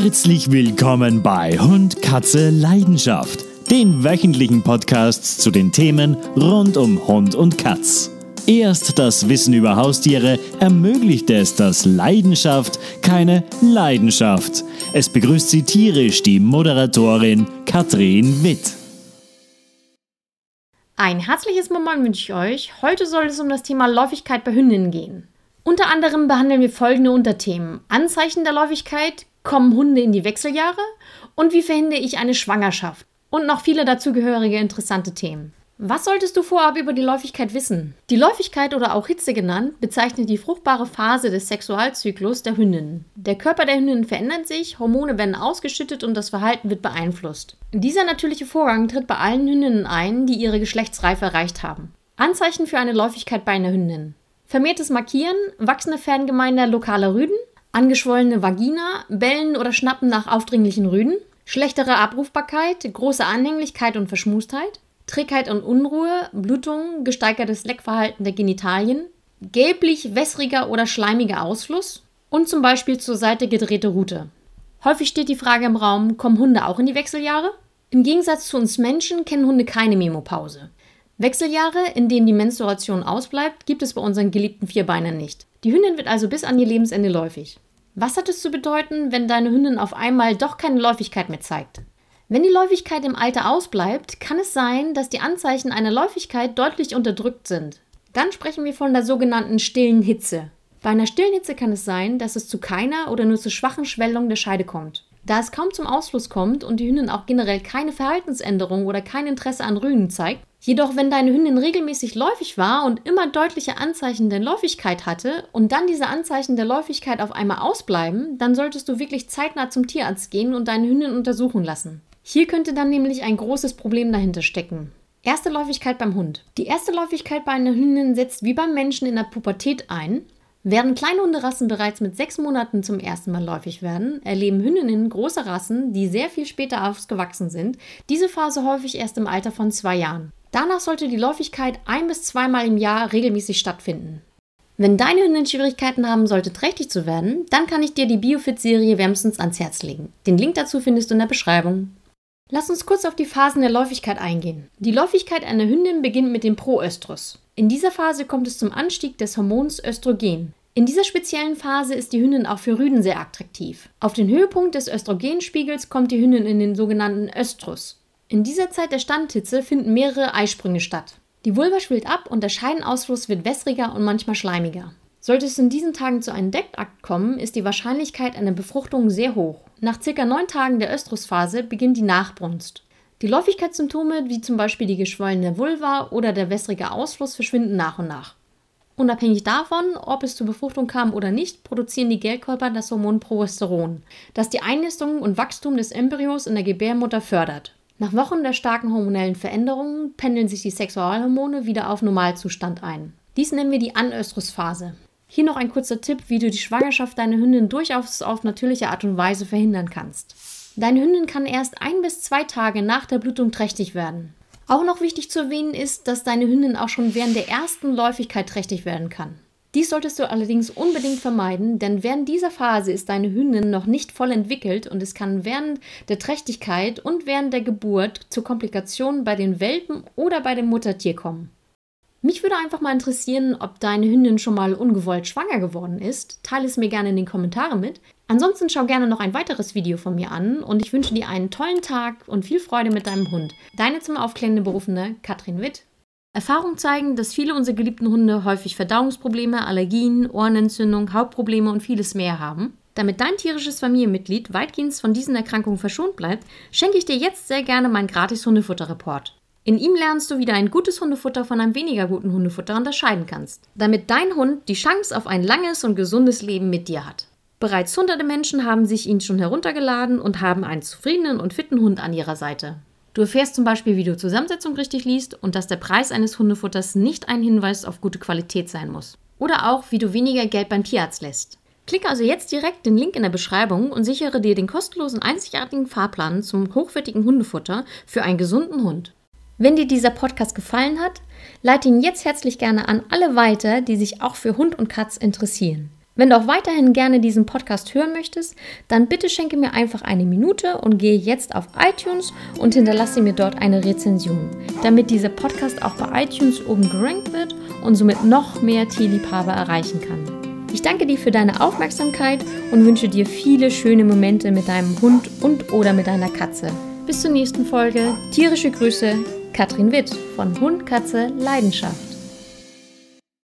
Herzlich willkommen bei Hund, Katze, Leidenschaft, den wöchentlichen Podcasts zu den Themen rund um Hund und Katz. Erst das Wissen über Haustiere ermöglicht es, dass Leidenschaft keine Leidenschaft. Es begrüßt Sie tierisch die Moderatorin Katrin Witt. Ein herzliches Moment wünsche ich euch. Heute soll es um das Thema Läufigkeit bei Hündinnen gehen. Unter anderem behandeln wir folgende Unterthemen. Anzeichen der Läufigkeit, kommen Hunde in die Wechseljahre und wie verhindere ich eine Schwangerschaft? Und noch viele dazugehörige interessante Themen. Was solltest du vorab über die Läufigkeit wissen? Die Läufigkeit oder auch Hitze genannt bezeichnet die fruchtbare Phase des Sexualzyklus der Hündinnen. Der Körper der Hündinnen verändert sich, Hormone werden ausgeschüttet und das Verhalten wird beeinflusst. Dieser natürliche Vorgang tritt bei allen Hündinnen ein, die ihre Geschlechtsreife erreicht haben. Anzeichen für eine Läufigkeit bei einer Hündin. Vermehrtes Markieren, wachsende Fangemeinde lokaler Rüden, angeschwollene Vagina, Bellen oder Schnappen nach aufdringlichen Rüden, schlechtere Abrufbarkeit, große Anhänglichkeit und Verschmustheit, Trägheit und Unruhe, Blutungen, gesteigertes Leckverhalten der Genitalien, gelblich wässriger oder schleimiger Ausfluss und zum Beispiel zur Seite gedrehte Rute. Häufig steht die Frage im Raum, kommen Hunde auch in die Wechseljahre? Im Gegensatz zu uns Menschen kennen Hunde keine Memopause. Wechseljahre, in denen die Menstruation ausbleibt, gibt es bei unseren geliebten Vierbeinern nicht. Die Hündin wird also bis an ihr Lebensende läufig. Was hat es zu bedeuten, wenn deine Hündin auf einmal doch keine Läufigkeit mehr zeigt? Wenn die Läufigkeit im Alter ausbleibt, kann es sein, dass die Anzeichen einer Läufigkeit deutlich unterdrückt sind. Dann sprechen wir von der sogenannten stillen Hitze. Bei einer stillen Hitze kann es sein, dass es zu keiner oder nur zu schwachen Schwellung der Scheide kommt. Da es kaum zum Ausfluss kommt und die Hündin auch generell keine Verhaltensänderung oder kein Interesse an Rügen zeigt, jedoch wenn deine Hündin regelmäßig läufig war und immer deutliche Anzeichen der Läufigkeit hatte und dann diese Anzeichen der Läufigkeit auf einmal ausbleiben, dann solltest du wirklich zeitnah zum Tierarzt gehen und deine Hündin untersuchen lassen. Hier könnte dann nämlich ein großes Problem dahinter stecken. Erste Läufigkeit beim Hund. Die erste Läufigkeit bei einer Hündin setzt wie beim Menschen in der Pubertät ein. Während kleine Hunderassen bereits mit sechs Monaten zum ersten Mal läufig werden, erleben Hündinnen große Rassen, die sehr viel später ausgewachsen sind, diese Phase häufig erst im Alter von zwei Jahren. Danach sollte die Läufigkeit ein bis zweimal im Jahr regelmäßig stattfinden. Wenn deine Hündin Schwierigkeiten haben sollte, trächtig zu werden, dann kann ich dir die Biofit-Serie wärmstens ans Herz legen. Den Link dazu findest du in der Beschreibung. Lass uns kurz auf die Phasen der Läufigkeit eingehen. Die Läufigkeit einer Hündin beginnt mit dem Proöstrus. In dieser Phase kommt es zum Anstieg des Hormons Östrogen. In dieser speziellen Phase ist die Hündin auch für Rüden sehr attraktiv. Auf den Höhepunkt des Östrogenspiegels kommt die Hündin in den sogenannten Östrus. In dieser Zeit der Standhitze finden mehrere Eisprünge statt. Die Vulva schwillt ab und der Scheidenausfluss wird wässriger und manchmal schleimiger. Sollte es in diesen Tagen zu einem Deckakt kommen, ist die Wahrscheinlichkeit einer Befruchtung sehr hoch. Nach circa neun Tagen der Östrusphase beginnt die Nachbrunst. Die Läufigkeitssymptome, wie zum Beispiel die geschwollene Vulva oder der wässrige Ausfluss, verschwinden nach und nach. Unabhängig davon, ob es zur Befruchtung kam oder nicht, produzieren die Gelkörper das Hormon Progesteron, das die Einnistung und Wachstum des Embryos in der Gebärmutter fördert. Nach Wochen der starken hormonellen Veränderungen pendeln sich die Sexualhormone wieder auf Normalzustand ein. Dies nennen wir die Anöstrusphase. Hier noch ein kurzer Tipp, wie du die Schwangerschaft deiner Hündin durchaus auf natürliche Art und Weise verhindern kannst. Deine Hündin kann erst ein bis zwei Tage nach der Blutung trächtig werden. Auch noch wichtig zu erwähnen ist, dass deine Hündin auch schon während der ersten Läufigkeit trächtig werden kann. Dies solltest du allerdings unbedingt vermeiden, denn während dieser Phase ist deine Hündin noch nicht voll entwickelt und es kann während der Trächtigkeit und während der Geburt zu Komplikationen bei den Welpen oder bei dem Muttertier kommen. Mich würde einfach mal interessieren, ob deine Hündin schon mal ungewollt schwanger geworden ist. Teile es mir gerne in den Kommentaren mit. Ansonsten schau gerne noch ein weiteres Video von mir an und ich wünsche dir einen tollen Tag und viel Freude mit deinem Hund. Deine zum Aufklärende berufene Katrin Witt. Erfahrungen zeigen, dass viele unserer geliebten Hunde häufig Verdauungsprobleme, Allergien, Ohrenentzündung, Hautprobleme und vieles mehr haben. Damit dein tierisches Familienmitglied weitgehend von diesen Erkrankungen verschont bleibt, schenke ich dir jetzt sehr gerne meinen gratis Hundefutterreport. In ihm lernst du, wie du ein gutes Hundefutter von einem weniger guten Hundefutter unterscheiden kannst, damit dein Hund die Chance auf ein langes und gesundes Leben mit dir hat. Bereits hunderte Menschen haben sich ihn schon heruntergeladen und haben einen zufriedenen und fitten Hund an ihrer Seite. Du erfährst zum Beispiel, wie du Zusammensetzung richtig liest und dass der Preis eines Hundefutters nicht ein Hinweis auf gute Qualität sein muss. Oder auch, wie du weniger Geld beim Tierarzt lässt. Klicke also jetzt direkt den Link in der Beschreibung und sichere dir den kostenlosen einzigartigen Fahrplan zum hochwertigen Hundefutter für einen gesunden Hund. Wenn dir dieser Podcast gefallen hat, leite ihn jetzt herzlich gerne an alle weiter, die sich auch für Hund und Katz interessieren. Wenn du auch weiterhin gerne diesen Podcast hören möchtest, dann bitte schenke mir einfach eine Minute und gehe jetzt auf iTunes und hinterlasse mir dort eine Rezension, damit dieser Podcast auch bei iTunes oben gerankt wird und somit noch mehr Tierliebhaber erreichen kann. Ich danke dir für deine Aufmerksamkeit und wünsche dir viele schöne Momente mit deinem Hund und oder mit deiner Katze. Bis zur nächsten Folge. Tierische Grüße, Katrin Witt von Hund, Katze, Leidenschaft.